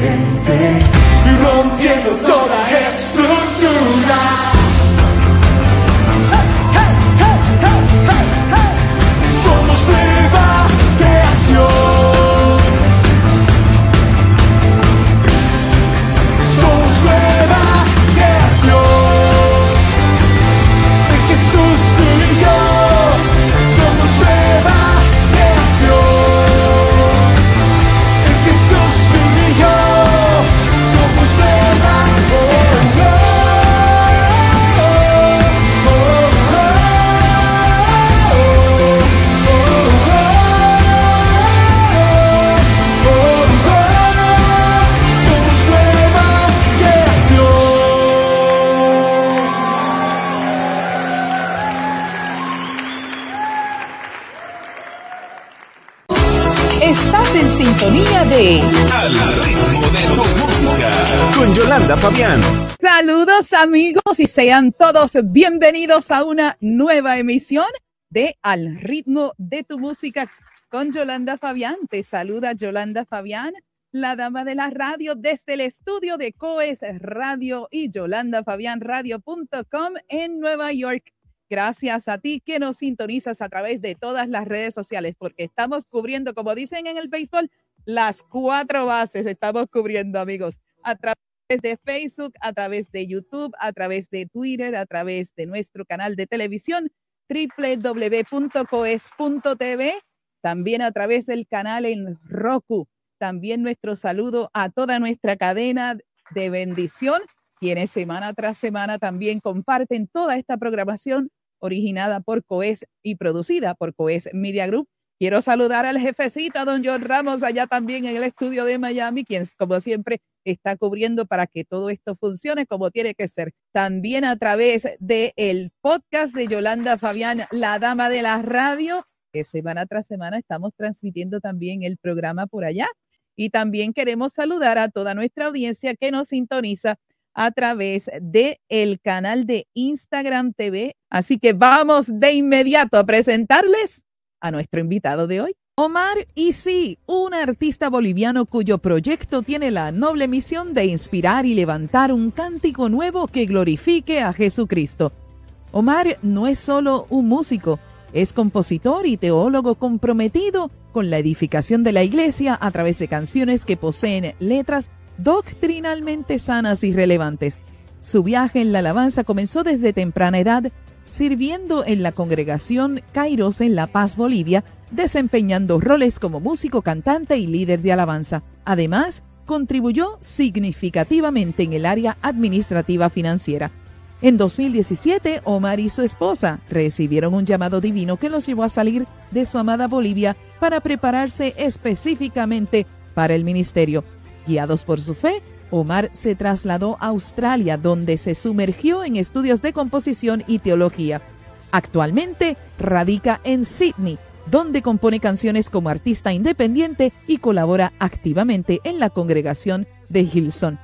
Diferente, rompiendo toda amigos y sean todos bienvenidos a una nueva emisión de Al ritmo de tu música con Yolanda Fabián. Te saluda Yolanda Fabián, la dama de la radio desde el estudio de Coes Radio y yolandafabianradio.com en Nueva York. Gracias a ti que nos sintonizas a través de todas las redes sociales, porque estamos cubriendo, como dicen en el béisbol, las cuatro bases. Estamos cubriendo, amigos, a través de Facebook, a través de YouTube, a través de Twitter, a través de nuestro canal de televisión www.coes.tv, también a través del canal en Roku. También nuestro saludo a toda nuestra cadena de bendición quienes semana tras semana también comparten toda esta programación originada por COES y producida por COES Media Group. Quiero saludar al jefecito, don John Ramos, allá también en el estudio de Miami, quien como siempre está cubriendo para que todo esto funcione como tiene que ser. También a través del el podcast de Yolanda Fabián, la dama de la radio, que semana tras semana estamos transmitiendo también el programa por allá. Y también queremos saludar a toda nuestra audiencia que nos sintoniza a través de el canal de Instagram TV. Así que vamos de inmediato a presentarles a nuestro invitado de hoy. Omar Isi, un artista boliviano cuyo proyecto tiene la noble misión de inspirar y levantar un cántico nuevo que glorifique a Jesucristo. Omar no es solo un músico, es compositor y teólogo comprometido con la edificación de la iglesia a través de canciones que poseen letras doctrinalmente sanas y relevantes. Su viaje en la alabanza comenzó desde temprana edad, sirviendo en la congregación Kairos en La Paz, Bolivia, desempeñando roles como músico, cantante y líder de alabanza. Además, contribuyó significativamente en el área administrativa financiera. En 2017, Omar y su esposa recibieron un llamado divino que los llevó a salir de su amada Bolivia para prepararse específicamente para el ministerio. Guiados por su fe, Omar se trasladó a Australia, donde se sumergió en estudios de composición y teología. Actualmente radica en Sydney, donde compone canciones como artista independiente y colabora activamente en la congregación de Hilson.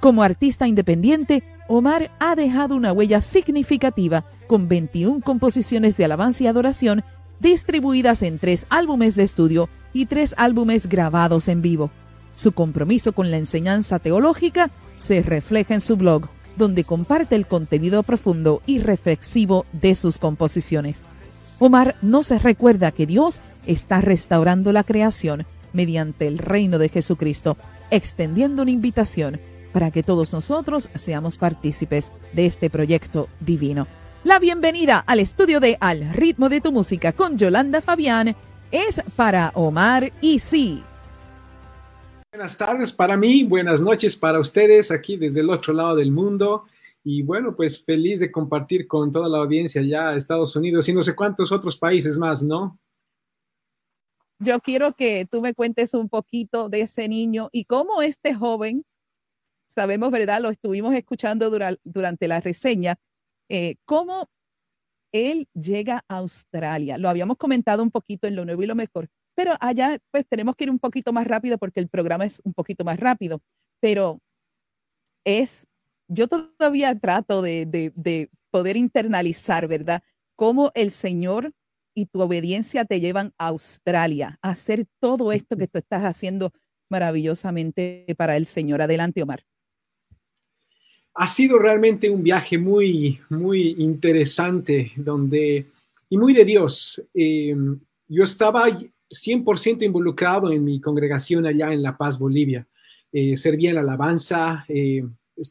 Como artista independiente, Omar ha dejado una huella significativa con 21 composiciones de alabanza y adoración distribuidas en tres álbumes de estudio y tres álbumes grabados en vivo. Su compromiso con la enseñanza teológica se refleja en su blog, donde comparte el contenido profundo y reflexivo de sus composiciones. Omar no se recuerda que Dios está restaurando la creación mediante el reino de Jesucristo, extendiendo una invitación para que todos nosotros seamos partícipes de este proyecto divino. La bienvenida al estudio de Al ritmo de tu música con Yolanda Fabián es para Omar y sí. Buenas tardes para mí, buenas noches para ustedes aquí desde el otro lado del mundo. Y bueno, pues feliz de compartir con toda la audiencia ya Estados Unidos y no sé cuántos otros países más, ¿no? Yo quiero que tú me cuentes un poquito de ese niño y cómo este joven, sabemos, ¿verdad? Lo estuvimos escuchando durante la reseña, eh, cómo él llega a Australia. Lo habíamos comentado un poquito en lo nuevo y lo mejor, pero allá pues tenemos que ir un poquito más rápido porque el programa es un poquito más rápido, pero es, yo todavía trato de, de, poder internalizar, ¿verdad? Cómo el Señor y tu obediencia te llevan a Australia a hacer todo esto que tú estás haciendo maravillosamente para el Señor. Adelante, Omar. Ha sido realmente un viaje muy, muy interesante donde, y muy de Dios. Eh, yo estaba 100% involucrado en mi congregación allá en La Paz, Bolivia. Eh, servía en la alabanza, eh,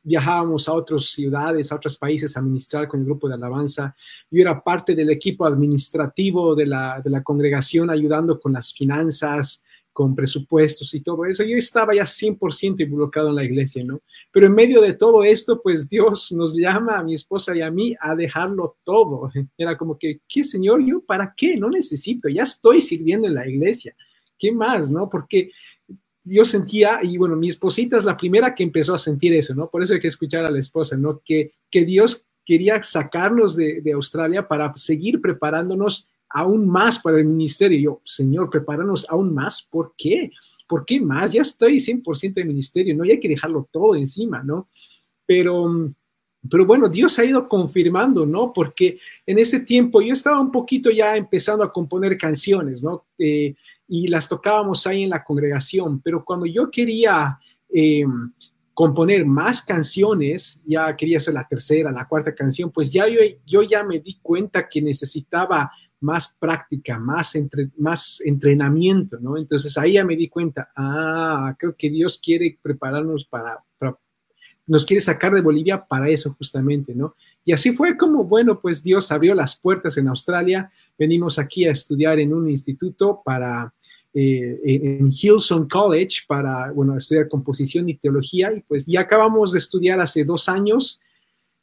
viajábamos a otras ciudades, a otros países a ministrar con el grupo de alabanza. Yo era parte del equipo administrativo de la, de la congregación ayudando con las finanzas, con presupuestos y todo eso. Yo estaba ya 100% involucrado en la iglesia, ¿no? Pero en medio de todo esto, pues Dios nos llama a mi esposa y a mí a dejarlo todo. Era como que, ¿qué Señor? Yo, ¿para qué? No necesito, ya estoy sirviendo en la iglesia. ¿Qué más, no? Porque yo sentía, y bueno, mi esposita es la primera que empezó a sentir eso, ¿no? Por eso hay que escuchar a la esposa, ¿no? Que, que Dios quería sacarnos de, de Australia para seguir preparándonos aún más para el ministerio. Yo, Señor, prepáranos aún más. ¿Por qué? ¿Por qué más? Ya estoy 100% de ministerio, ¿no? Y hay que dejarlo todo encima, ¿no? Pero, pero bueno, Dios ha ido confirmando, ¿no? Porque en ese tiempo yo estaba un poquito ya empezando a componer canciones, ¿no? Eh, y las tocábamos ahí en la congregación, pero cuando yo quería... Eh, componer más canciones, ya quería ser la tercera, la cuarta canción, pues ya yo, yo ya me di cuenta que necesitaba más práctica, más, entre, más entrenamiento, ¿no? Entonces ahí ya me di cuenta, ah, creo que Dios quiere prepararnos para, nos quiere sacar de Bolivia para eso justamente, ¿no? Y así fue como, bueno, pues Dios abrió las puertas en Australia. Venimos aquí a estudiar en un instituto para, eh, en Hillsong College, para, bueno, estudiar composición y teología. Y pues ya acabamos de estudiar hace dos años.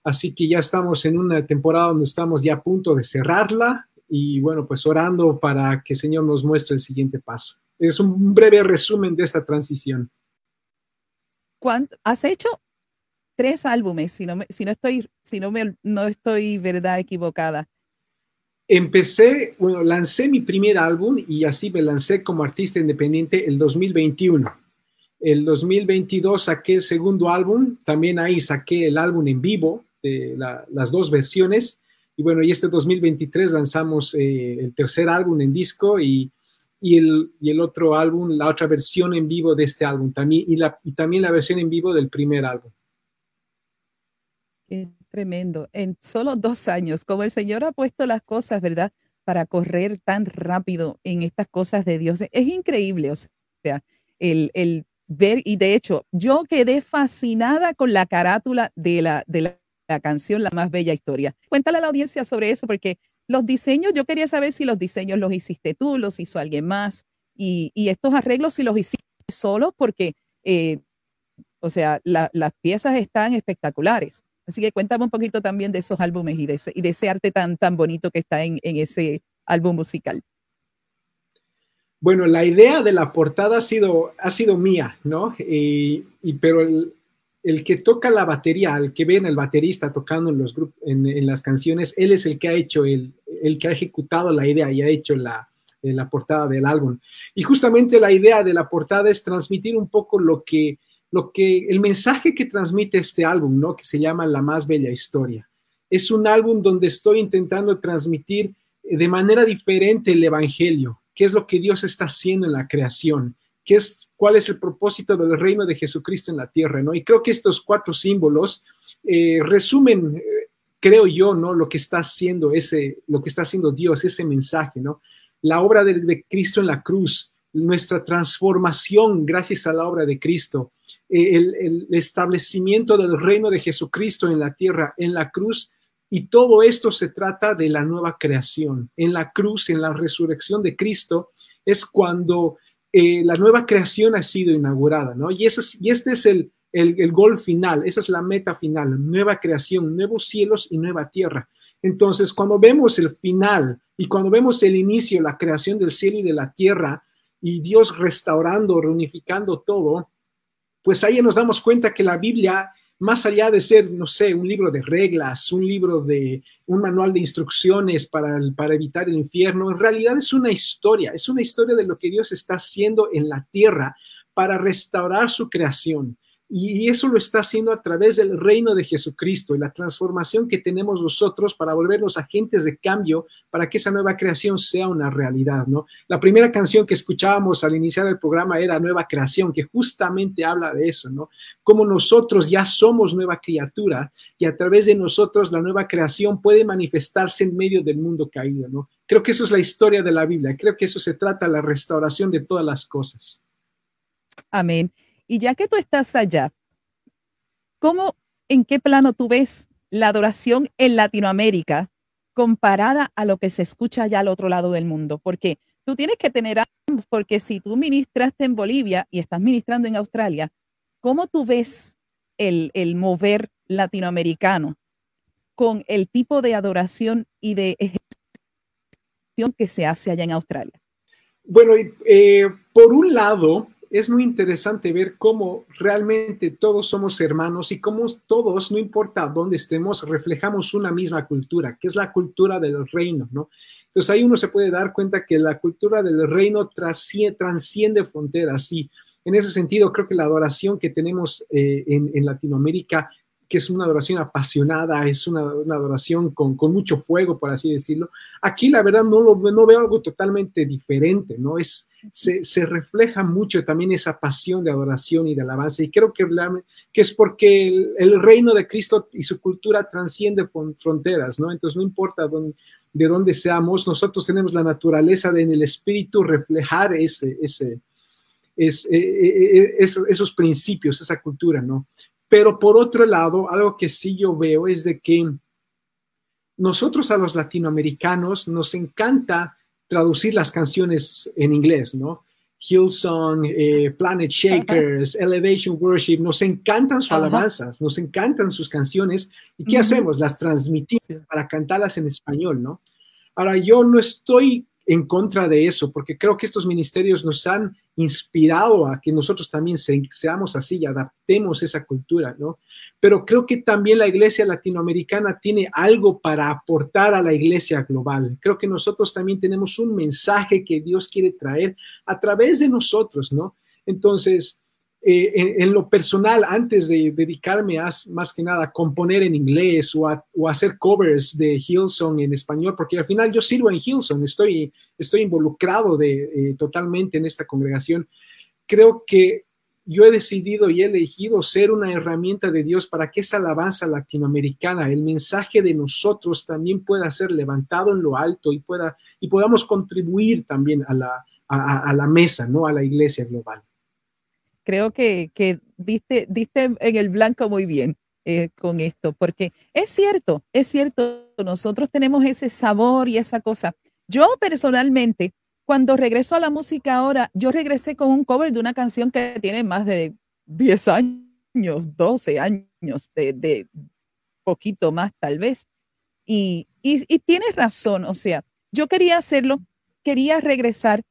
Así que ya estamos en una temporada donde estamos ya a punto de cerrarla y bueno, pues orando para que el Señor nos muestre el siguiente paso. Es un breve resumen de esta transición. ¿Has hecho tres álbumes, si no, si no estoy, si no, me, no estoy, verdad, equivocada. Empecé, bueno, lancé mi primer álbum y así me lancé como artista independiente el 2021. El 2022 saqué el segundo álbum, también ahí saqué el álbum en vivo, de las dos versiones. Y bueno, y este 2023 lanzamos eh, el tercer álbum en disco y, y, el, y, el, otro álbum, la otra versión en vivo de este álbum también, y, la, y también la versión en vivo del primer álbum. Qué tremendo. En solo dos años, como el Señor ha puesto las cosas, ¿verdad? Para correr tan rápido en estas cosas de Dios. Es increíble, o sea, el, el ver, y de hecho, yo quedé fascinada con la carátula de la, de la, canción La más bella historia. Cuéntale a la audiencia sobre eso, porque los diseños, yo quería saber si los diseños los hiciste tú, los hizo alguien más, y, y estos arreglos si los hiciste solo, porque, eh, o sea, las piezas están espectaculares. Así que cuéntame un poquito también de esos álbumes y de ese, y de arte tan, tan bonito que está en, ese álbum musical. Bueno, la idea de la portada ha sido, ha sido mía, ¿no? Y, pero el, que toca la batería, el que ven el baterista tocando en, los en, las canciones, él es el que ha hecho, el, el que ha ejecutado la idea y ha hecho la, la portada del álbum. Y justamente la idea de la portada es transmitir un poco lo que lo que el mensaje que transmite este álbum, ¿no? Que se llama La más bella historia. Es un álbum donde estoy intentando transmitir eh, de manera diferente el evangelio, qué es lo que Dios está haciendo en la creación, qué es cuál es el propósito del reino de Jesucristo en la tierra, ¿no? Y creo que estos cuatro símbolos eh, resumen eh, creo yo, ¿no? Lo que está haciendo ese, lo que está haciendo Dios, ese mensaje, ¿no? La obra de, de Cristo en la cruz, nuestra transformación gracias a la obra de Cristo, eh, el, establecimiento del reino de Jesucristo en la tierra, en la cruz, y todo esto se trata de la nueva creación. En la cruz, en la resurrección de Cristo, es cuando eh, la nueva creación ha sido inaugurada, ¿no? Y, y este es el, el, el gol final, esa es la meta final, nueva creación, nuevos cielos y nueva tierra. Entonces, cuando vemos el final y cuando vemos el inicio, la creación del cielo y de la tierra, y Dios restaurando, reunificando todo, pues ahí nos damos cuenta que la Biblia, más allá de ser, no sé, un libro de reglas, un libro de, un manual de instrucciones para, para evitar el infierno, en realidad es una historia, es una historia de lo que Dios está haciendo en la tierra para restaurar su creación, y eso lo está haciendo a través del reino de Jesucristo y la transformación que tenemos nosotros para volvernos agentes de cambio para que esa nueva creación sea una realidad, ¿no? La primera canción que escuchábamos al iniciar el programa era Nueva Creación, que justamente habla de eso, ¿no? Como nosotros ya somos nueva criatura y a través de nosotros la nueva creación puede manifestarse en medio del mundo caído, ¿no? Creo que eso es la historia de la Biblia, creo que eso se trata la restauración de todas las cosas. Amén. Y ya que tú estás allá, ¿cómo, en qué plano tú ves la adoración en Latinoamérica comparada a lo que se escucha allá al otro lado del mundo? Porque tú tienes que tener ambos, porque si tú ministraste en Bolivia y estás ministrando en Australia, ¿cómo tú ves el, el mover latinoamericano con el tipo de adoración y de ejecución que se hace allá en Australia? Bueno, eh, por un lado, es muy interesante ver cómo realmente todos somos hermanos y cómo todos, no importa dónde estemos, reflejamos una misma cultura, que es la cultura del reino, ¿no? Entonces ahí uno se puede dar cuenta que la cultura del reino transciende fronteras y en ese sentido creo que la adoración que tenemos eh, en Latinoamérica que es una adoración apasionada, es una, adoración con, mucho fuego, por así decirlo. Aquí la verdad no, lo, no veo algo totalmente diferente, ¿no? Es, se, refleja mucho también esa pasión de adoración y de alabanza y creo que, que es porque el, reino de Cristo y su cultura transciende fronteras, ¿no? Entonces no importa de dónde seamos, nosotros tenemos la naturaleza de en el espíritu reflejar ese, ese, e, e, e, esos, esos principios, esa cultura, ¿no? Pero por otro lado, algo que sí yo veo es de que nosotros a los latinoamericanos nos encanta traducir las canciones en inglés, ¿no? Hillsong, eh, Planet Shakers, Elevation Worship, nos encantan sus alabanzas, nos encantan sus canciones. ¿Y qué hacemos? Las transmitimos para cantarlas en español, ¿no? Ahora, yo no estoy en contra de eso, porque creo que estos ministerios nos han inspirado a que nosotros también seamos así y adaptemos esa cultura, ¿no? Pero creo que también la iglesia latinoamericana tiene algo para aportar a la iglesia global. Creo que nosotros también tenemos un mensaje que Dios quiere traer a través de nosotros, ¿no? Entonces, eh, en, lo personal, antes de dedicarme a, más que nada a componer en inglés o a, hacer covers de Hillsong en español, porque al final yo sirvo en Hillsong, estoy, estoy involucrado de, eh, totalmente en esta congregación, creo que yo he decidido y he elegido ser una herramienta de Dios para que esa alabanza latinoamericana, el mensaje de nosotros también pueda ser levantado en lo alto y, pueda, y podamos contribuir también a la, a la mesa, ¿no? A la iglesia global creo que, que diste, diste en el blanco muy bien eh, con esto, porque es cierto, es cierto, nosotros tenemos ese sabor y esa cosa. Yo personalmente, cuando regreso a la música ahora, yo regresé con un cover de una canción que tiene más de 10 años, 12 años, de, de poquito más tal vez. Y, y, y tienes razón, o sea, yo quería hacerlo, quería regresar,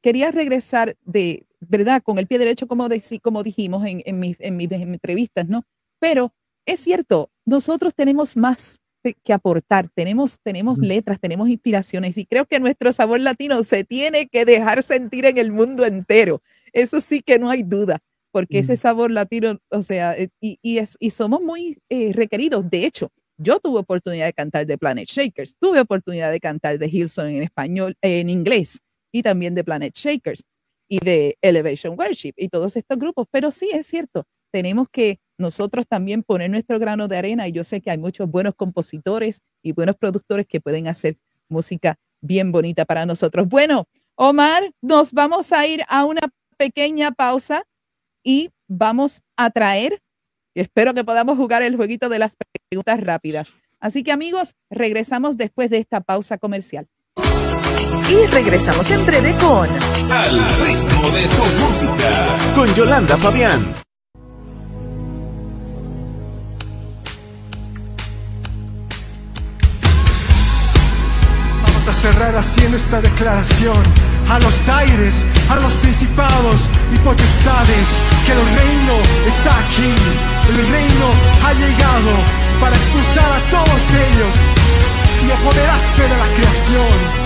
quería regresar de, ¿verdad? Con el pie derecho, como, como dijimos en, en, mis, en, mis, entrevistas, ¿no? Pero es cierto, nosotros tenemos más que aportar, tenemos, tenemos letras, tenemos inspiraciones y creo que nuestro sabor latino se tiene que dejar sentir en el mundo entero. Eso sí que no hay duda, porque ese sabor latino, o sea, eh, y, y, es, y somos muy eh, requeridos. De hecho, yo tuve oportunidad de cantar de Planet Shakers, tuve oportunidad de cantar de Hilson en español, en inglés y también de Planet Shakers y de Elevation Worship y todos estos grupos. Pero sí es cierto, tenemos que nosotros también poner nuestro grano de arena y yo sé que hay muchos buenos compositores y buenos productores que pueden hacer música bien bonita para nosotros. Bueno, Omar, nos vamos a ir a una pequeña pausa y vamos a traer, espero que podamos jugar el jueguito de las preguntas rápidas. Así que amigos, regresamos después de esta pausa comercial. Y regresamos en breve con Al ritmo de tu música. Con Yolanda Fabián. Vamos a cerrar haciendo esta declaración a los aires, a los principados y potestades, que el reino está aquí, el reino ha llegado para expulsar a todos ellos y apoderarse de la creación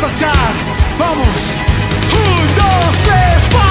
saltar, vamos. Un, dos, tres, va.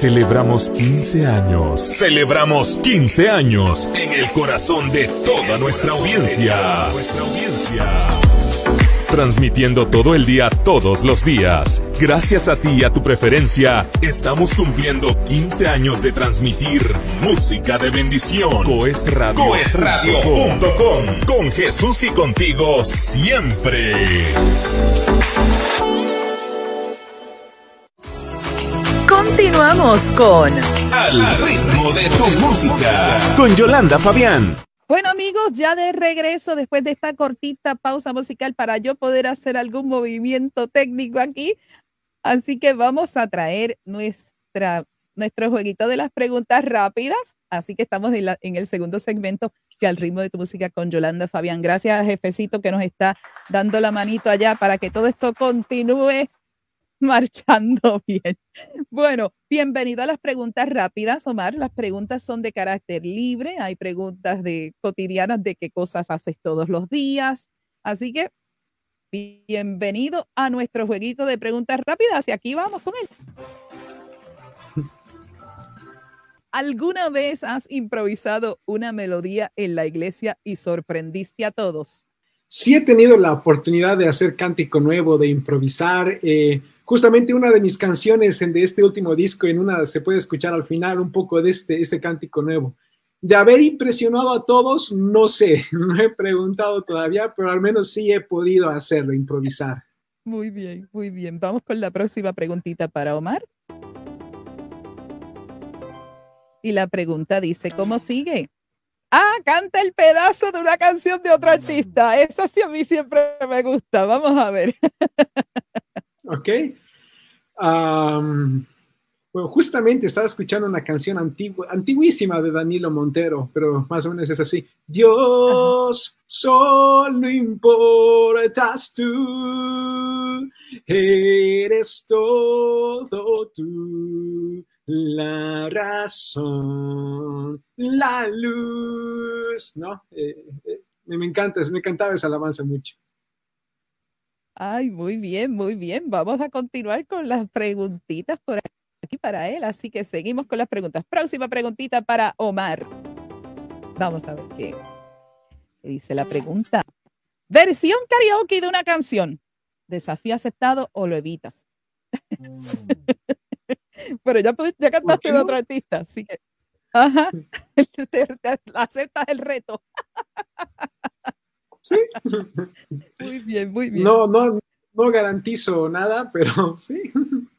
Celebramos 15 años. Celebramos 15 años en el corazón de toda nuestra audiencia. Transmitiendo todo el día, todos los días. Gracias a ti y a tu preferencia, estamos cumpliendo 15 años de transmitir música de bendición. Coes Radio. Coesradio.com. Con Jesús y contigo siempre. Continuamos con Al ritmo de tu música. Con Yolanda Fabián. Bueno amigos, ya de regreso después de esta cortita pausa musical para yo poder hacer algún movimiento técnico aquí. Así que vamos a traer nuestra, nuestro jueguito de las preguntas rápidas. Así que estamos en, la- en el segundo segmento que al ritmo de tu música con Yolanda Fabián. Gracias, jefecito, que nos está dando la manito allá para que todo esto continúe marchando bien. Bueno, bienvenido a las preguntas rápidas, Omar. Las preguntas son de carácter libre. Hay preguntas de cotidianas de qué cosas haces todos los días. Así que bienvenido a nuestro jueguito de preguntas rápidas y aquí vamos con él. ¿Alguna vez has improvisado una melodía en la iglesia y sorprendiste a todos? Sí he tenido la oportunidad de hacer cántico nuevo, de improvisar. eh, justamente una de mis canciones en- de este último disco, en una se puede escuchar al final un poco de este, este cántico nuevo. De haber impresionado a todos, no sé, no he preguntado todavía, pero al menos sí he podido hacerlo, improvisar. Muy bien, muy bien. Vamos con la próxima preguntita para Omar. Y la pregunta dice, ¿cómo sigue? Ah, canta el pedazo de una canción de otro artista. Eso sí a mí siempre me gusta. Vamos a ver. ¿Ok? Bueno, justamente estaba escuchando una canción antigua, antiguísima de Danilo Montero, pero más o menos es así. Dios, solo importas tú, eres todo tú, la razón, la luz, ¿no? Eh, eh, me encanta, me encantaba esa alabanza mucho. Ay, muy bien, muy bien. Vamos a continuar con las preguntitas por aquí para él. Así que seguimos con las preguntas. Próxima preguntita para Omar. Vamos a ver qué, dice la pregunta. Versión karaoke de una canción. ¿Desafío aceptado o lo evitas? Pero ya, ya cantaste de otro artista, así que. Ajá. Te- te- aceptas el reto. Sí. Muy bien, muy bien. No, no, no garantizo nada, pero sí.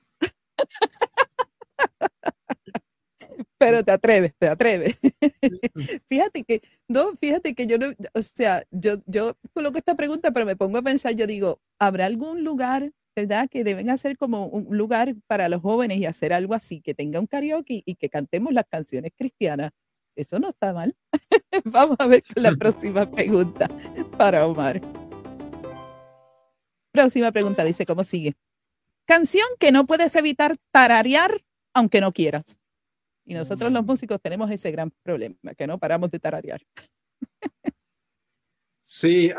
pero te atreves, te atreves. fíjate que, no, fíjate que yo no, o sea, yo, yo coloco esta pregunta, pero me pongo a pensar, yo digo, ¿habrá algún lugar, verdad, que deben hacer como un lugar para los jóvenes y hacer algo así, que tenga un karaoke y que cantemos las canciones cristianas? Eso no está mal. Vamos a ver con la próxima pregunta para Omar. Próxima pregunta dice, ¿cómo sigue? Canción que no puedes evitar tararear aunque no quieras. Y nosotros los músicos tenemos ese gran problema, que no paramos de tararear. Sí,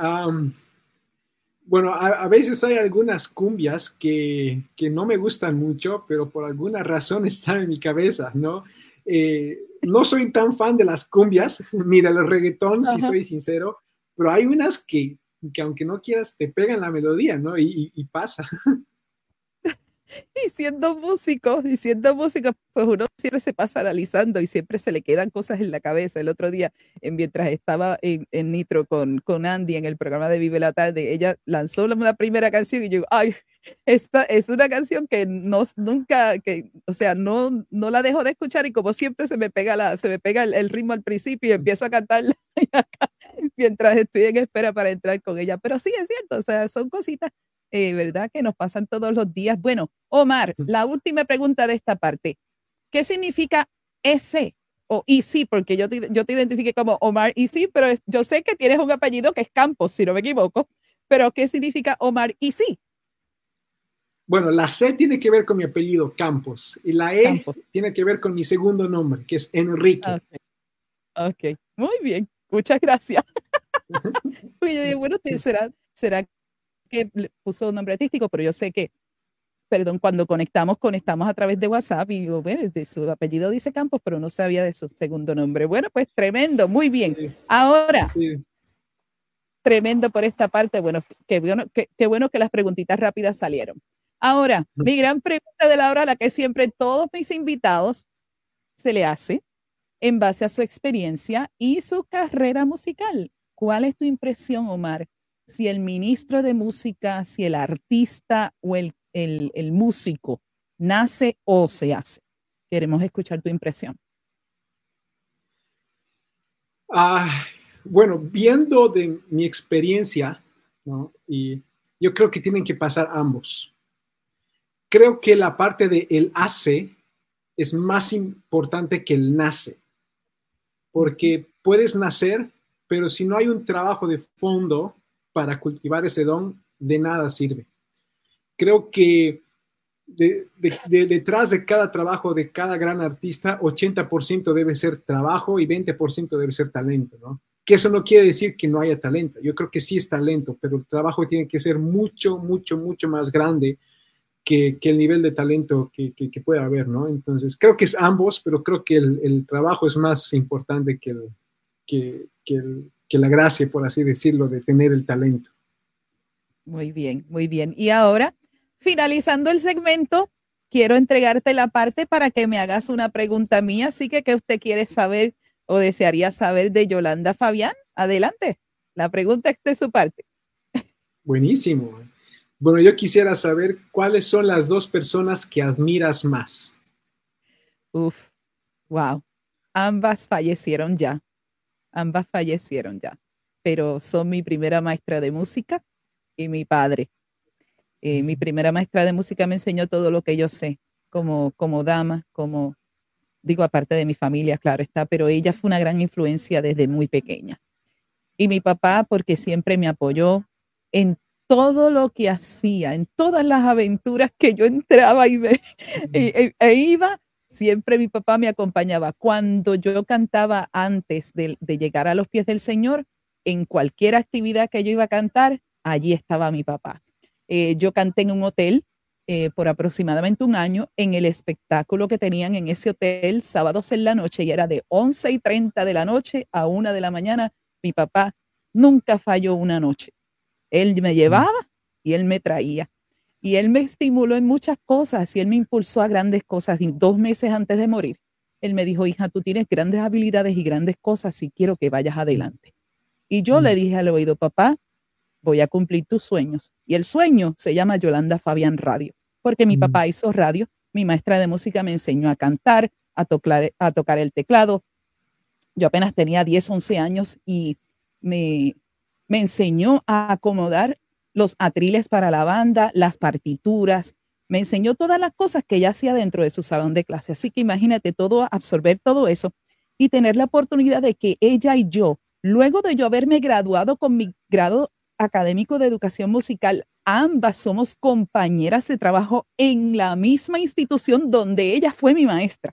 bueno, a, veces hay algunas cumbias que, que, no me gustan mucho, pero por alguna razón están en mi cabeza, ¿no? Eh, no soy tan fan de las cumbias ni de los reggaetón, si soy sincero, pero hay unas que, que, aunque no quieras te pegan la melodía, ¿no? y, y pasa. y siendo músico, y siendo músico, pues uno siempre se pasa analizando y siempre se le quedan cosas en la cabeza. El otro día, mientras estaba en, Nitro con, con Andy en el programa de Vive la Tarde, ella lanzó una primera canción y yo, ay, esta es una canción que no, nunca, que, o sea, no, no la dejo de escuchar y como siempre se me pega, la, se me pega el, ritmo al principio y empiezo a cantarla mientras estoy en espera para entrar con ella. Pero sí, es cierto, o sea, son cositas eh, ¿verdad? Que nos pasan todos los días. Bueno, Omar, la última pregunta de esta parte. ¿Qué significa ese o sí? Porque yo te, yo te identifiqué como Omar sí, pero yo sé que tienes un apellido que es Campos, si no me equivoco. Pero ¿qué significa Omar sí? Bueno, la C tiene que ver con mi apellido, Campos, y la E tiene que ver con mi segundo nombre, que es Enrique. Ok, muy bien, muchas gracias. bueno, será, será que puso un nombre artístico, pero yo sé que, perdón, cuando conectamos, conectamos a través de WhatsApp y digo, bueno, de su apellido dice Campos, pero no sabía de su segundo nombre. Bueno, pues tremendo, muy bien. Ahora, tremendo por esta parte, bueno, qué bueno, qué, bueno que las preguntitas rápidas salieron. Ahora, mi gran pregunta de la hora, la que siempre todos mis invitados se le hace en base a su experiencia y su carrera musical. ¿Cuál es tu impresión, Omar, si el ministro de música, si el artista o el, el, músico nace o se hace. Queremos escuchar tu impresión. Ah, bueno, viendo de mi experiencia, ¿no? y yo creo que tienen que pasar ambos. Creo que la parte de el hace es más importante que el nace, porque puedes nacer, pero si no hay un trabajo de fondo, para cultivar ese don, de nada sirve. Creo que detrás de cada trabajo de cada gran artista, 80% debe ser trabajo y 20% debe ser talento, ¿no? Que eso no quiere decir que no haya talento. Yo creo que sí es talento, pero el trabajo tiene que ser mucho, mucho, mucho más grande que, el nivel de talento que, que, puede haber, ¿no? Entonces, creo que es ambos, pero creo que el, trabajo es más importante que, que, el, que la gracia, por así decirlo, de tener el talento. Muy bien, muy bien. Y ahora, finalizando el segmento, quiero entregarte la parte para que me hagas una pregunta mía. Así que, ¿qué usted quiere saber o desearía saber de Yolanda Fabián? Adelante, la pregunta es de su parte. Buenísimo. Bueno, yo quisiera saber cuáles son las dos personas que admiras más. Uf, wow. Ambas fallecieron ya. Ambas fallecieron ya, pero son mi primera maestra de música y mi padre. Eh, mi primera maestra de música me enseñó todo lo que yo sé, como, como dama, como, digo, aparte de mi familia, claro está, pero ella fue una gran influencia desde muy pequeña. Y mi papá, porque siempre me apoyó en todo lo que hacía, en todas las aventuras que yo entraba y me, e, e iba, siempre mi papá me acompañaba. Cuando yo cantaba antes de, llegar a los pies del Señor, en cualquier actividad que yo iba a cantar, allí estaba mi papá. Eh, yo canté en un hotel eh, por aproximadamente un año en el espectáculo que tenían en ese hotel sábados en la noche y era de 11 y 30 de la noche a 1 de la mañana. Mi papá nunca falló una noche. Él me llevaba y él me traía. Y él me estimuló en muchas cosas y él me impulsó a grandes cosas. Y dos meses antes de morir, él me dijo, hija, tú tienes grandes habilidades y grandes cosas y quiero que vayas adelante. Y yo le mm. dije al oído, papá, voy a cumplir tus sueños. Y el sueño se llama Yolanda Fabián Radio, porque mi mm. papá hizo radio, mi maestra de música me enseñó a cantar, a tocar, a tocar el teclado. Yo apenas tenía 10, 11 años y me, me enseñó a acomodar los atriles para la banda, las partituras, me enseñó todas las cosas que ella hacía dentro de su salón de clase. Así que imagínate todo, absorber todo eso y tener la oportunidad de que ella y yo, luego de yo haberme graduado con mi grado académico de educación musical, ambas somos compañeras de trabajo en la misma institución donde ella fue mi maestra.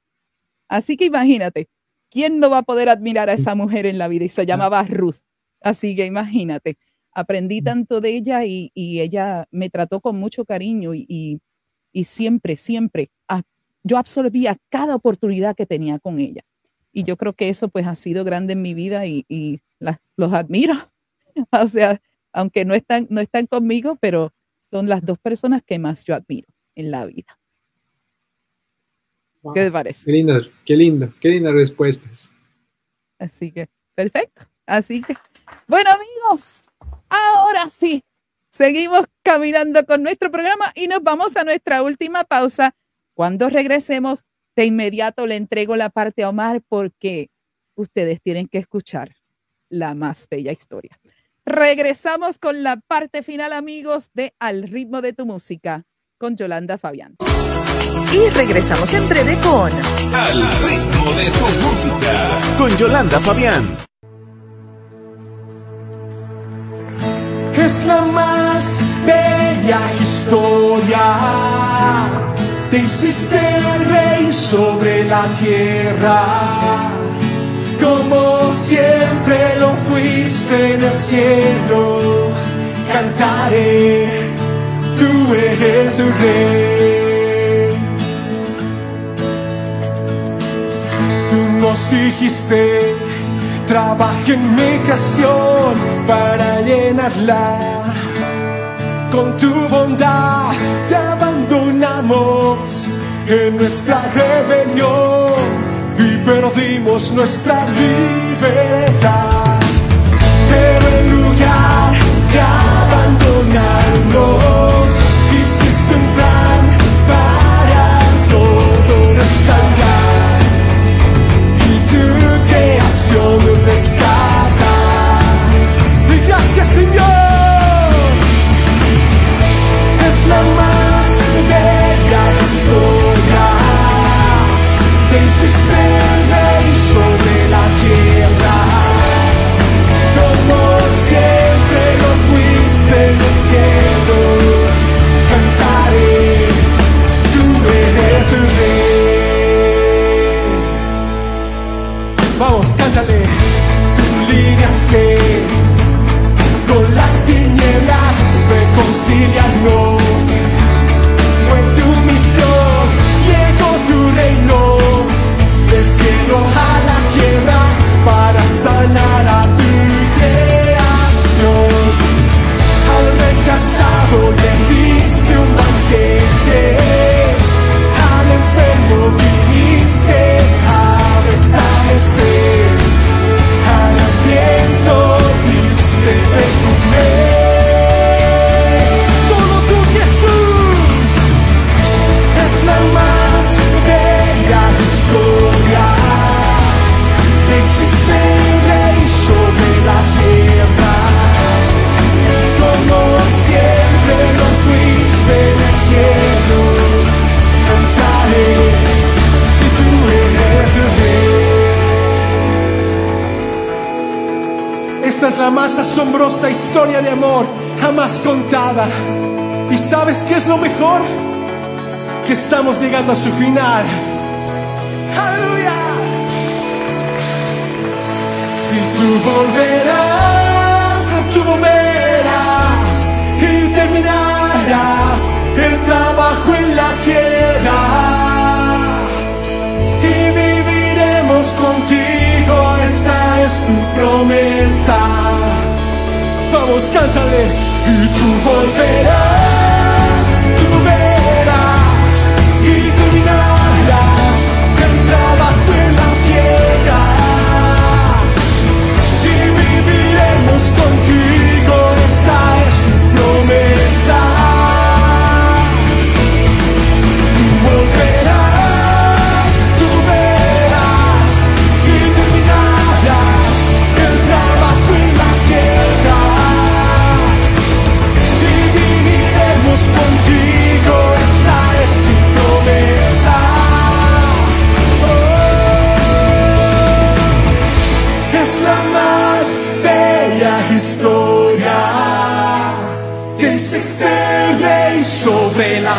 Así que imagínate, ¿quién no va a poder admirar a esa mujer en la vida? Y se llamaba Ruth. Así que imagínate, aprendí tanto de ella y, ella me trató con mucho cariño y, siempre, siempre yo absorbía cada oportunidad que tenía con ella. Y yo creo que eso pues ha sido grande en mi vida y, los admiro. o sea, aunque no están, no están conmigo, pero son las dos personas que más yo admiro en la vida. ¿Qué te parece? Qué lindo, qué lindo, qué lindas respuestas. Así que, perfecto. Así que, bueno amigos, ahora sí, seguimos caminando con nuestro programa y nos vamos a nuestra última pausa. Cuando regresemos, de inmediato le entrego la parte a Omar porque ustedes tienen que escuchar la más bella historia. Regresamos con la parte final, amigos, de Al ritmo de tu música con Yolanda Fabián. Y regresamos en breve con Al ritmo de tu música con Yolanda Fabián. La más bella historia. Te hiciste rey sobre la tierra como siempre lo fuiste en el cielo. Cantaré, tú eres el rey. Tú nos dijiste, trabaja en mi canción para llenarla. Con tu bondad te abandonamos en nuestra rebelión y perdimos nuestra libertad. Pero en lugar de abandonarnos, creación rescatar. Y gracias Señor, es la más bella historia hiciste llegando a su final. Aleluya. Y tú volverás, tú volverás y terminarás el trabajo en la tierra. Y viviremos contigo, esa es tu promesa. Vamos, cántale. Y tú volverás,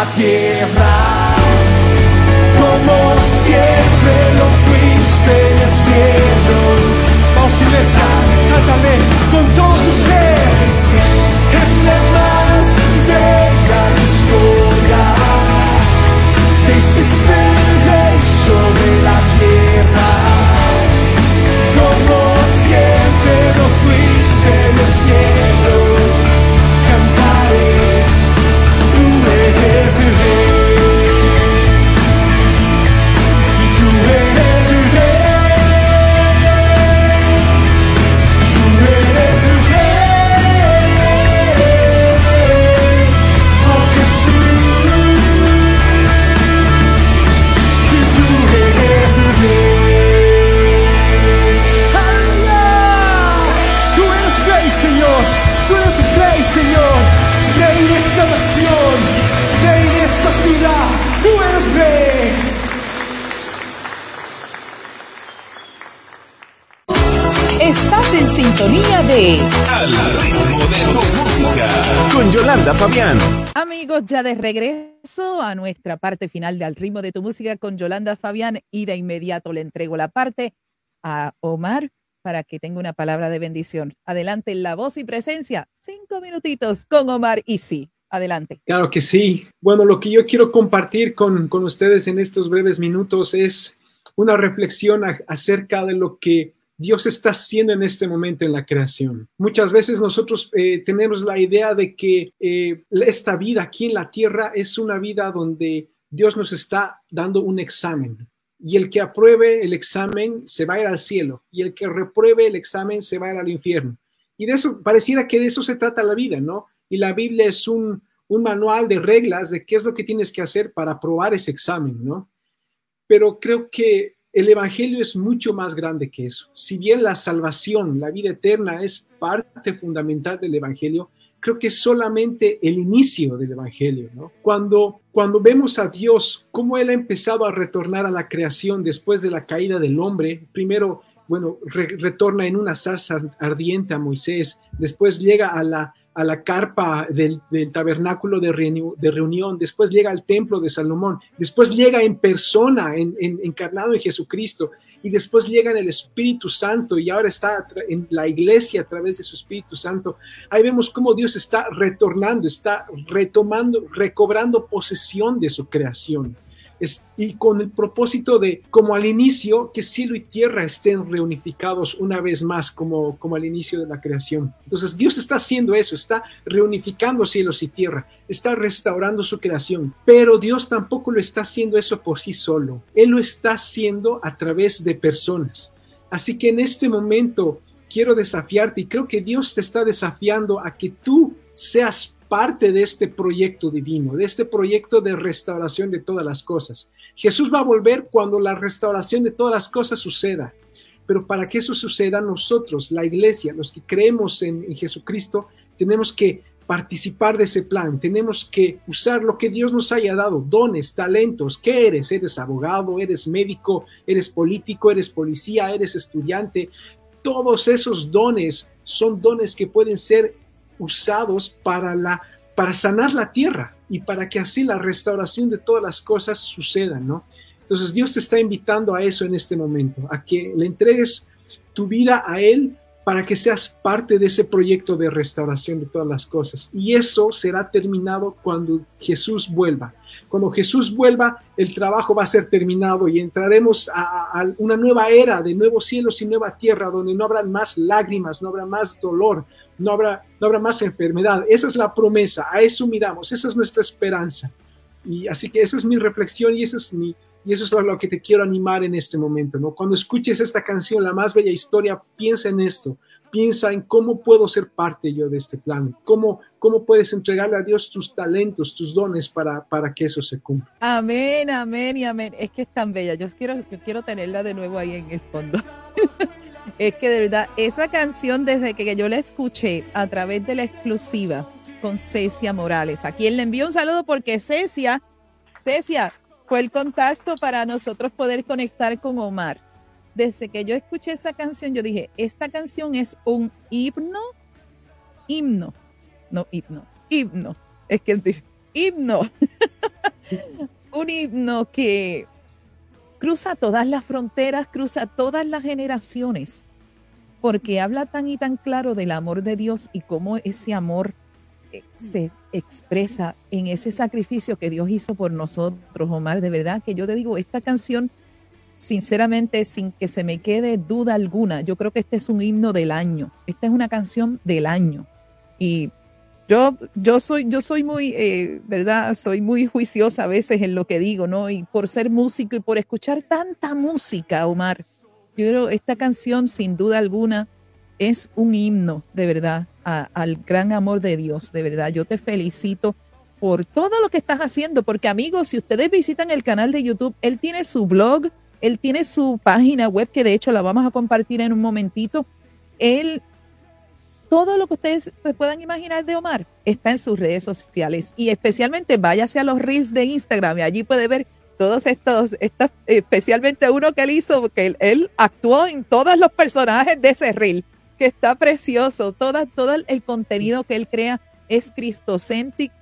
la tierra, como siempre lo fuiste en el cielo. Vamos iglesia, con todo tu ser, es la más bella historia. Te Ya de regreso a nuestra parte final de Al ritmo de tu música con Yolanda Fabián y de inmediato le entrego la parte a Omar para que tenga una palabra de bendición. Adelante, la voz y presencia. Cinco minutitos con Omar y sí. Adelante. Claro que sí. Bueno, lo que yo quiero compartir con, con ustedes en estos breves minutos es una reflexión acerca de lo que Dios está haciendo en este momento en la creación. Muchas veces nosotros eh, tenemos la idea de que eh, esta vida aquí en la tierra es una vida donde Dios nos está dando un examen. Y el que apruebe el examen se va a ir al cielo. Y el que repruebe el examen se va a ir al infierno. Y de eso, pareciera que de eso se trata la vida, ¿no? Y la Biblia es un, un manual de reglas de qué es lo que tienes que hacer para aprobar ese examen, ¿no? Pero creo que el Evangelio es mucho más grande que eso. Si bien la salvación, la vida eterna es parte fundamental del Evangelio, creo que es solamente el inicio del Evangelio, ¿no? Cuando, cuando vemos a Dios, cómo Él ha empezado a retornar a la creación después de la caída del hombre, primero, bueno, re- retorna en una zarza ardiente a Moisés, después llega a la, a la carpa del, tabernáculo de, reuni- de reunión, después llega al templo de Salomón, después llega en persona, en, en- encarnado en Jesucristo, y después llega en el Espíritu Santo y ahora está en la iglesia a través de su Espíritu Santo. Ahí vemos cómo Dios está retornando, está retomando, recobrando posesión de su creación. Y con el propósito de, como al inicio, que cielo y tierra estén reunificados una vez más, como, como al inicio de la creación. Entonces Dios está haciendo eso, está reunificando cielos y tierra, está restaurando su creación, pero Dios tampoco lo está haciendo eso por sí solo, Él lo está haciendo a través de personas. Así que en este momento quiero desafiarte y creo que Dios te está desafiando a que tú seas parte de este proyecto divino, de este proyecto de restauración de todas las cosas. Jesús va a volver cuando la restauración de todas las cosas suceda. Pero para que eso suceda, nosotros, la iglesia, los que creemos en, Jesucristo, tenemos que participar de ese plan, tenemos que usar lo que Dios nos haya dado, dones, talentos. ¿Qué eres? ¿Eres abogado? ¿Eres médico? ¿Eres político? ¿Eres policía? ¿Eres estudiante? Todos esos dones son dones que pueden ser usados para, la, para sanar la tierra y para que así la restauración de todas las cosas suceda, ¿no? Entonces Dios te está invitando a eso en este momento, a que le entregues tu vida a Él para que seas parte de ese proyecto de restauración de todas las cosas. Y eso será terminado cuando Jesús vuelva. Cuando Jesús vuelva, el trabajo va a ser terminado y entraremos a, una nueva era de nuevos cielos y nueva tierra, donde no habrá más lágrimas, no habrá más dolor, no habrá, no habrá más enfermedad. Esa es la promesa, a eso miramos, esa es nuestra esperanza. Y así que esa es mi reflexión y esa es mi, y eso es lo que te quiero animar en este momento, ¿no? Cuando escuches esta canción, La más bella historia, piensa en esto, piensa en cómo puedo ser parte yo de este plan, cómo, cómo puedes entregarle a Dios tus talentos, tus dones para, para que eso se cumpla. Amén, amén y amén. Es que es tan bella. Yo quiero, yo quiero tenerla de nuevo ahí en el fondo. es que de verdad, esa canción desde que yo la escuché a través de la exclusiva con Cecia Morales, a quien le envío un saludo porque Cecia, Cecia, fue el contacto para nosotros poder conectar con Omar. Desde que yo escuché esa canción, yo dije, esta canción es un himno, himno, no himno, himno, es que himno Un himno que cruza todas las fronteras, cruza todas las generaciones, porque habla tan y tan claro del amor de Dios y cómo ese amor se expresa en ese sacrificio que Dios hizo por nosotros, Omar. De verdad que yo te digo, esta canción, sinceramente, sin que se me quede duda alguna, yo creo que este es un himno del año. Esta es una canción del año. Y yo, yo soy, yo soy muy, eh, ¿verdad? Soy muy juiciosa a veces en lo que digo, ¿no? Y por ser músico y por escuchar tanta música, Omar, yo creo esta canción, sin duda alguna, es un himno, de verdad, al gran amor de Dios, de verdad. Yo te felicito por todo lo que estás haciendo, porque amigos, si ustedes visitan el canal de YouTube, él tiene su blog, él tiene su página web, que de hecho la vamos a compartir en un momentito. Él todo lo que ustedes puedan imaginar de Omar está en sus redes sociales y especialmente váyase a los reels de Instagram y allí puede ver todos estos, especialmente uno que él hizo, que él, actuó en todos los personajes de ese reel, que está precioso, todo, todo el contenido que él crea es cristocéntrico,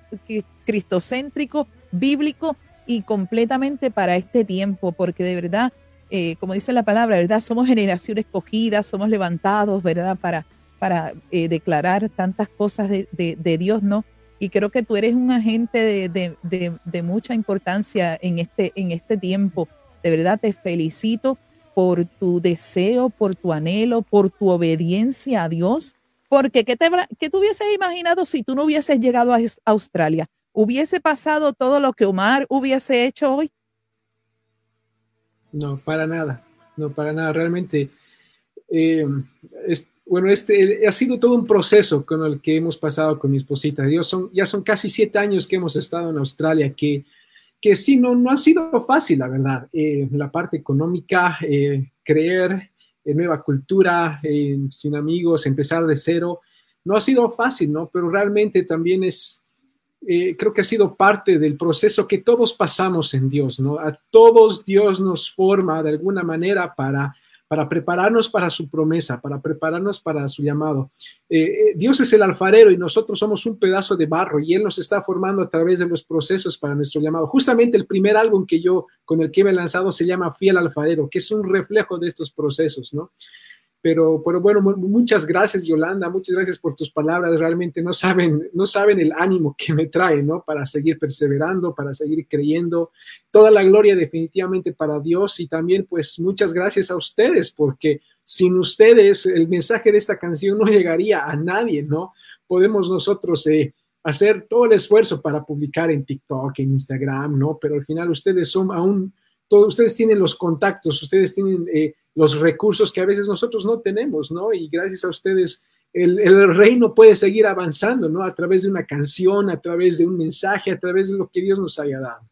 cristocéntrico, bíblico y completamente para este tiempo, porque de verdad, eh, como dice la palabra, ¿verdad? Somos generación escogida, somos levantados, ¿verdad? Para para eh, declarar tantas cosas de, Dios, ¿no? Y creo que tú eres un agente de, mucha importancia en este, en este tiempo. De verdad te felicito por tu deseo, por tu anhelo, por tu obediencia a Dios. Porque ¿qué te, qué te hubieses imaginado si tú no hubieses llegado a Australia? ¿Hubiese pasado todo lo que Omar hubiese hecho hoy? No, para nada. No, para nada. Realmente eh, bueno, este ha sido todo un proceso con el que hemos pasado con mi esposita. Dios, son, ya son casi siete años que hemos estado en Australia, que, que sí, no, no ha sido fácil, la verdad. Eh, la parte económica, eh, creer en nueva cultura, sin amigos, empezar de cero, no ha sido fácil, ¿no? Pero realmente también es, eh, creo que ha sido parte del proceso que todos pasamos en Dios, ¿no? A todos Dios nos forma de alguna manera para para prepararnos para su promesa, para prepararnos para su llamado. Eh, eh, Dios es el alfarero y nosotros somos un pedazo de barro y Él nos está formando a través de los procesos para nuestro llamado. Justamente el primer álbum que yo, con el que he lanzado, se llama Fiel Alfarero, que es un reflejo de estos procesos, ¿no? Pero, pero bueno, muchas gracias Yolanda, muchas gracias por tus palabras. Realmente no saben, no saben el ánimo que me trae, ¿no? Para seguir perseverando, para seguir creyendo. Toda la gloria definitivamente para Dios y también pues muchas gracias a ustedes porque sin ustedes el mensaje de esta canción no llegaría a nadie, ¿no? Podemos nosotros eh, hacer todo el esfuerzo para publicar en TikTok, en Instagram, ¿no? Pero al final ustedes son aún, todos ustedes tienen los contactos, ustedes tienen... Eh, los recursos que a veces nosotros no tenemos, ¿no? Y gracias a ustedes el, reino puede seguir avanzando, ¿no? A través de una canción, a través de un mensaje, a través de lo que Dios nos haya dado.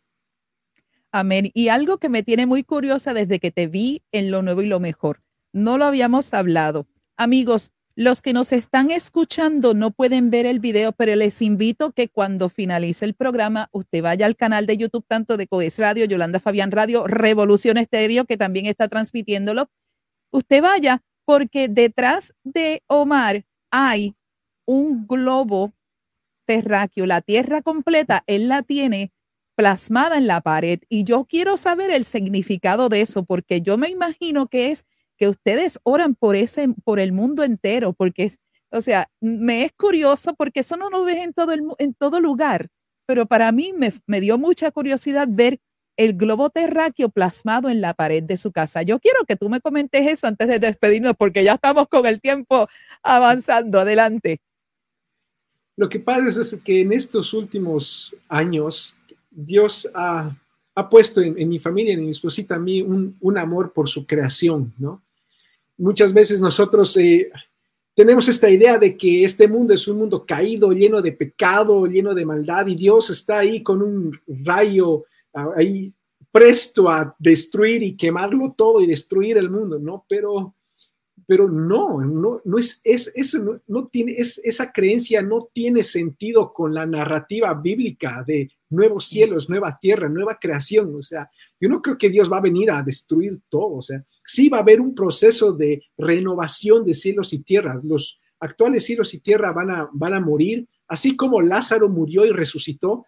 Amén. Y algo que me tiene muy curiosa desde que te vi en lo nuevo y lo mejor. No lo habíamos hablado. Amigos, los que nos están escuchando no pueden ver el video, pero les invito que cuando finalice el programa, usted vaya al canal de YouTube, tanto de Coes Radio, Yolanda Fabián Radio, Revolución Estéreo, que también está transmitiéndolo. Usted vaya, porque detrás de Omar hay un globo terráqueo, la tierra completa, él la tiene plasmada en la pared. Y yo quiero saber el significado de eso, porque yo me imagino que es que ustedes oran por ese, por el mundo entero, porque es, o sea, me es curioso porque eso no lo ves en todo, el, en todo lugar, pero para mí me, me dio mucha curiosidad ver el globo terráqueo plasmado en la pared de su casa. Yo quiero que tú me comentes eso antes de despedirnos, porque ya estamos con el tiempo avanzando. Adelante. Lo que pasa es que en estos últimos años, Dios ha ha puesto en, mi familia, en mi esposita, a mí un, un, amor por su creación, ¿no? Muchas veces nosotros eh, tenemos esta idea de que este mundo es un mundo caído, lleno de pecado, lleno de maldad, y Dios está ahí con un rayo ahí presto a destruir y quemarlo todo y destruir el mundo, ¿no? Pero pero no, no, no es, es eso no, tiene, es, esa creencia no tiene sentido con la narrativa bíblica de nuevos cielos, nueva tierra, nueva creación. O sea, yo no creo que Dios va a venir a destruir todo. O sea, sí va a haber un proceso de renovación de cielos y tierras. Los actuales cielos y tierra van a, van a morir, así como Lázaro murió y resucitó.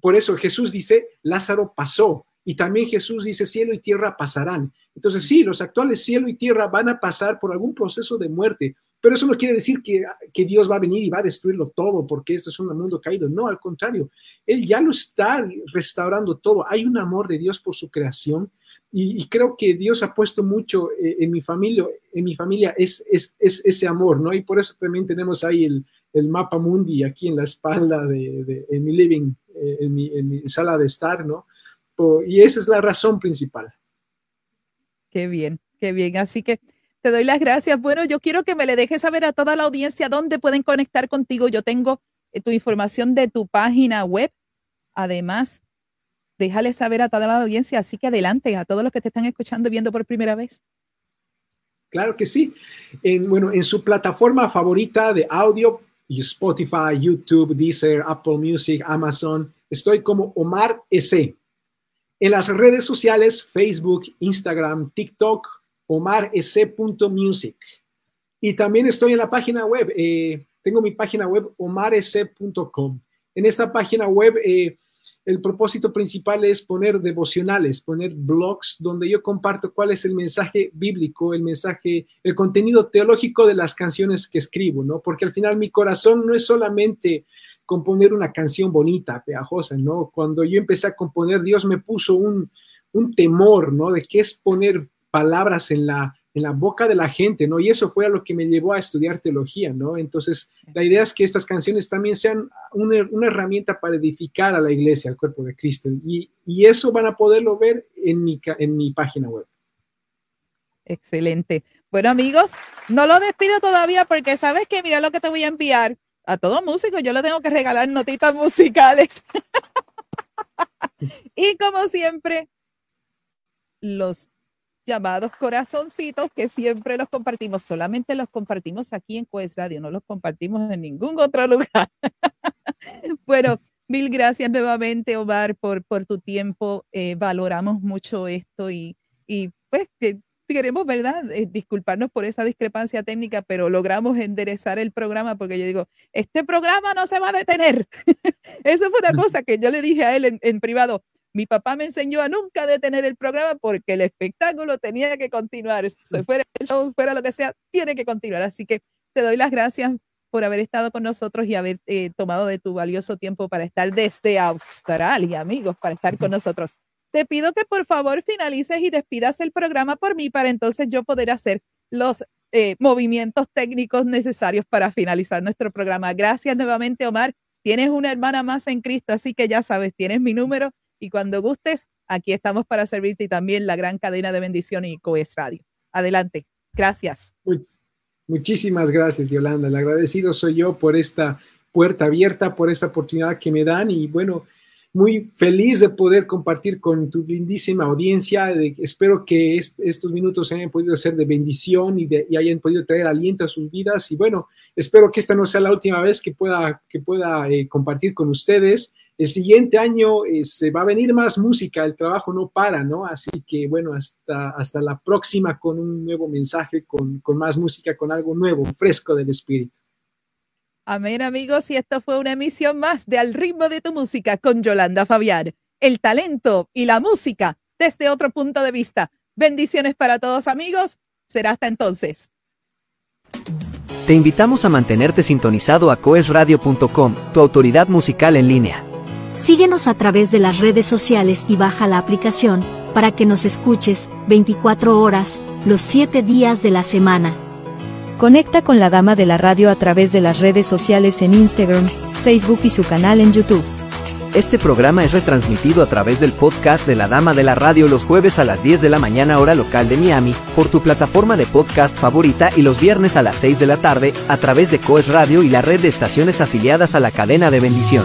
por eso Jesús dice, Lázaro pasó. Y también Jesús dice, cielo y tierra pasarán. Entonces sí, los actuales cielo y tierra van a pasar por algún proceso de muerte, pero eso no quiere decir que, que, Dios va a venir y va a destruirlo todo porque este es un mundo caído. No, al contrario, Él ya lo está restaurando todo. Hay un amor de Dios por su creación y, creo que Dios ha puesto mucho eh, en mi familia, en mi familia es, es, es, ese amor, ¿no? Y por eso también tenemos ahí el, el mapa mundi aquí en la espalda de, en mi living, eh, en, mi, en, mi, sala de estar, ¿no? Y esa es la razón principal. Qué bien, qué bien. Así que te doy las gracias. Bueno, yo quiero que me le dejes saber a toda la audiencia dónde pueden conectar contigo. Yo tengo eh, tu información de tu página web. Además, déjale saber a toda la audiencia. Así que adelante a todos los que te están escuchando y viendo por primera vez. Claro que sí. En, bueno, en su plataforma favorita de audio, Spotify, YouTube, Deezer, Apple Music, Amazon, estoy como Omar S. En las redes sociales, Facebook, Instagram, TikTok, omarec.music. Y también estoy en la página web, eh, tengo mi página web omarec.com. En esta página web, eh, el propósito principal es poner devocionales, poner blogs donde yo comparto cuál es el mensaje bíblico, el mensaje, el contenido teológico de las canciones que escribo, ¿no? Porque al final mi corazón no es solamente componer una canción bonita, pegajosa, ¿no? Cuando yo empecé a componer, Dios me puso un, un temor, ¿no? De qué es poner palabras en la, en la boca de la gente, ¿no? Y eso fue a lo que me llevó a estudiar teología, ¿no? Entonces, la idea es que estas canciones también sean una, una herramienta para edificar a la iglesia, al cuerpo de Cristo. Y, y, eso van a poderlo ver en mi, en mi página web. Excelente. Bueno, amigos, no lo despido todavía porque sabes que mira lo que te voy a enviar a todo músico. Yo le tengo que regalar notitas musicales. y como siempre, los llamados corazoncitos que siempre los compartimos, solamente los compartimos aquí en Coes Radio, no los compartimos en ningún otro lugar. bueno, mil gracias nuevamente, Omar, por, por tu tiempo. Eh, valoramos mucho esto y, y pues queremos, ¿verdad? Eh, disculparnos por esa discrepancia técnica, pero logramos enderezar el programa porque yo digo, este programa no se va a detener. Eso fue una cosa que yo le dije a él en privado mi papá me enseñó a nunca detener el programa porque el espectáculo tenía que continuar. Si fuera el show, fuera lo que sea, tiene que continuar. Así que te doy las gracias por haber estado con nosotros y haber eh, tomado de tu valioso tiempo para estar desde Australia, amigos, para estar con nosotros. Te pido que por favor finalices y despidas el programa por mí para entonces yo poder hacer los eh, movimientos técnicos necesarios para finalizar nuestro programa. Gracias nuevamente, Omar. Tienes una hermana más en Cristo, así que ya sabes, tienes mi número y cuando gustes, aquí estamos para servirte y también la gran cadena de bendición y Coes Radio. Adelante. Gracias. Muchísimas gracias, Yolanda. El agradecido soy yo por esta puerta abierta, por esta oportunidad que me dan y bueno, muy feliz de poder compartir con tu lindísima audiencia. espero que estos minutos hayan podido ser de bendición y, hayan podido traer aliento a sus vidas. Y bueno, espero que esta no sea la última vez que pueda, que pueda eh, compartir con ustedes. El siguiente año eh, se va a venir más música, el trabajo no para, ¿no? Así que bueno, hasta, hasta la próxima con un nuevo mensaje, con, con más música, con algo nuevo, fresco del espíritu. Amén, amigos. Y esto fue una emisión más de Al ritmo de tu música con Yolanda Fabián. El talento y la música desde otro punto de vista. Bendiciones para todos, amigos. Será hasta entonces. Te invitamos a mantenerte sintonizado a coesradio.com, tu autoridad musical en línea. Síguenos a través de las redes sociales y baja la aplicación para que nos escuches 24 horas, los 7 días de la semana. Conecta con la Dama de la Radio a través de las redes sociales en Instagram, Facebook y su canal en YouTube. Este programa es retransmitido a través del podcast de la Dama de la Radio los jueves a las 10 de la mañana hora local de Miami, por tu plataforma de podcast favorita y los viernes a las 6 de la tarde, a través de Coes Radio y la red de estaciones afiliadas a la cadena de bendición.